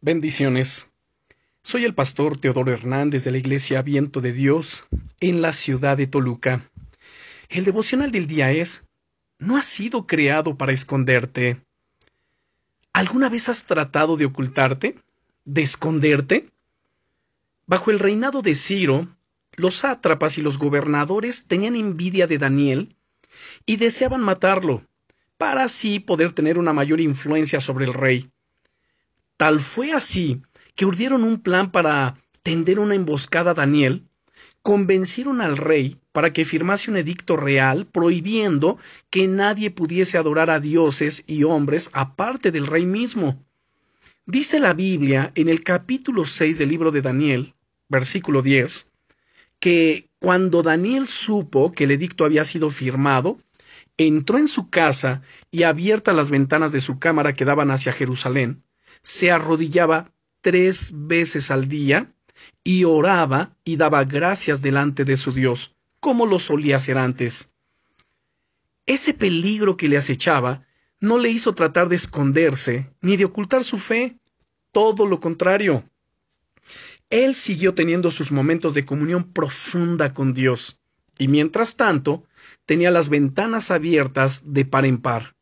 Bendiciones. Soy el pastor Teodoro Hernández de la Iglesia Viento de Dios en la ciudad de Toluca. El devocional del día es No has sido creado para esconderte. ¿Alguna vez has tratado de ocultarte? ¿De esconderte? Bajo el reinado de Ciro, los sátrapas y los gobernadores tenían envidia de Daniel y deseaban matarlo, para así poder tener una mayor influencia sobre el rey. Tal fue así que urdieron un plan para tender una emboscada a Daniel, convencieron al rey para que firmase un edicto real prohibiendo que nadie pudiese adorar a dioses y hombres aparte del rey mismo. Dice la Biblia en el capítulo 6 del libro de Daniel, versículo 10, que cuando Daniel supo que el edicto había sido firmado, entró en su casa y abiertas las ventanas de su cámara que daban hacia Jerusalén, se arrodillaba tres veces al día y oraba y daba gracias delante de su Dios, como lo solía hacer antes. Ese peligro que le acechaba no le hizo tratar de esconderse ni de ocultar su fe, todo lo contrario. Él siguió teniendo sus momentos de comunión profunda con Dios, y mientras tanto tenía las ventanas abiertas de par en par.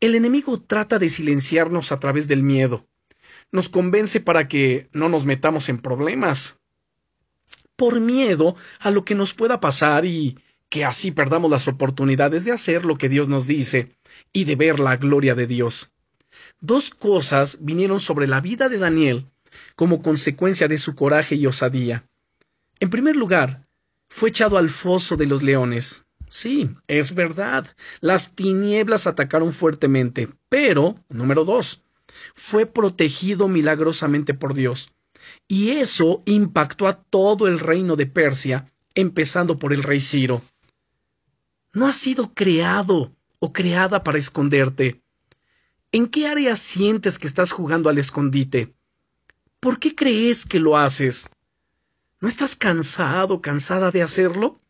El enemigo trata de silenciarnos a través del miedo. Nos convence para que no nos metamos en problemas. Por miedo a lo que nos pueda pasar y que así perdamos las oportunidades de hacer lo que Dios nos dice y de ver la gloria de Dios. Dos cosas vinieron sobre la vida de Daniel como consecuencia de su coraje y osadía. En primer lugar, fue echado al foso de los leones. Sí, es verdad. Las tinieblas atacaron fuertemente, pero, número dos, fue protegido milagrosamente por Dios. Y eso impactó a todo el reino de Persia, empezando por el rey Ciro. No has sido creado o creada para esconderte. ¿En qué área sientes que estás jugando al escondite? ¿Por qué crees que lo haces? ¿No estás cansado, cansada de hacerlo?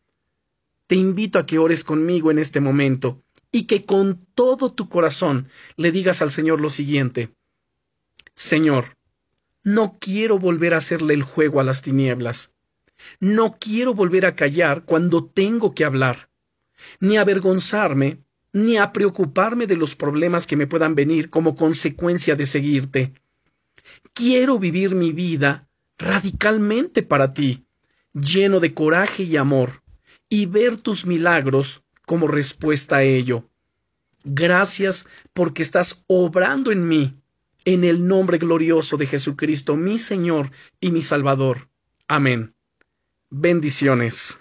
Te invito a que ores conmigo en este momento y que con todo tu corazón le digas al Señor lo siguiente. Señor, no quiero volver a hacerle el juego a las tinieblas. No quiero volver a callar cuando tengo que hablar, ni avergonzarme, ni a preocuparme de los problemas que me puedan venir como consecuencia de seguirte. Quiero vivir mi vida radicalmente para ti, lleno de coraje y amor, y ver tus milagros como respuesta a ello. Gracias porque estás obrando en mí, en el nombre glorioso de Jesucristo, mi Señor y mi Salvador. Amén. Bendiciones.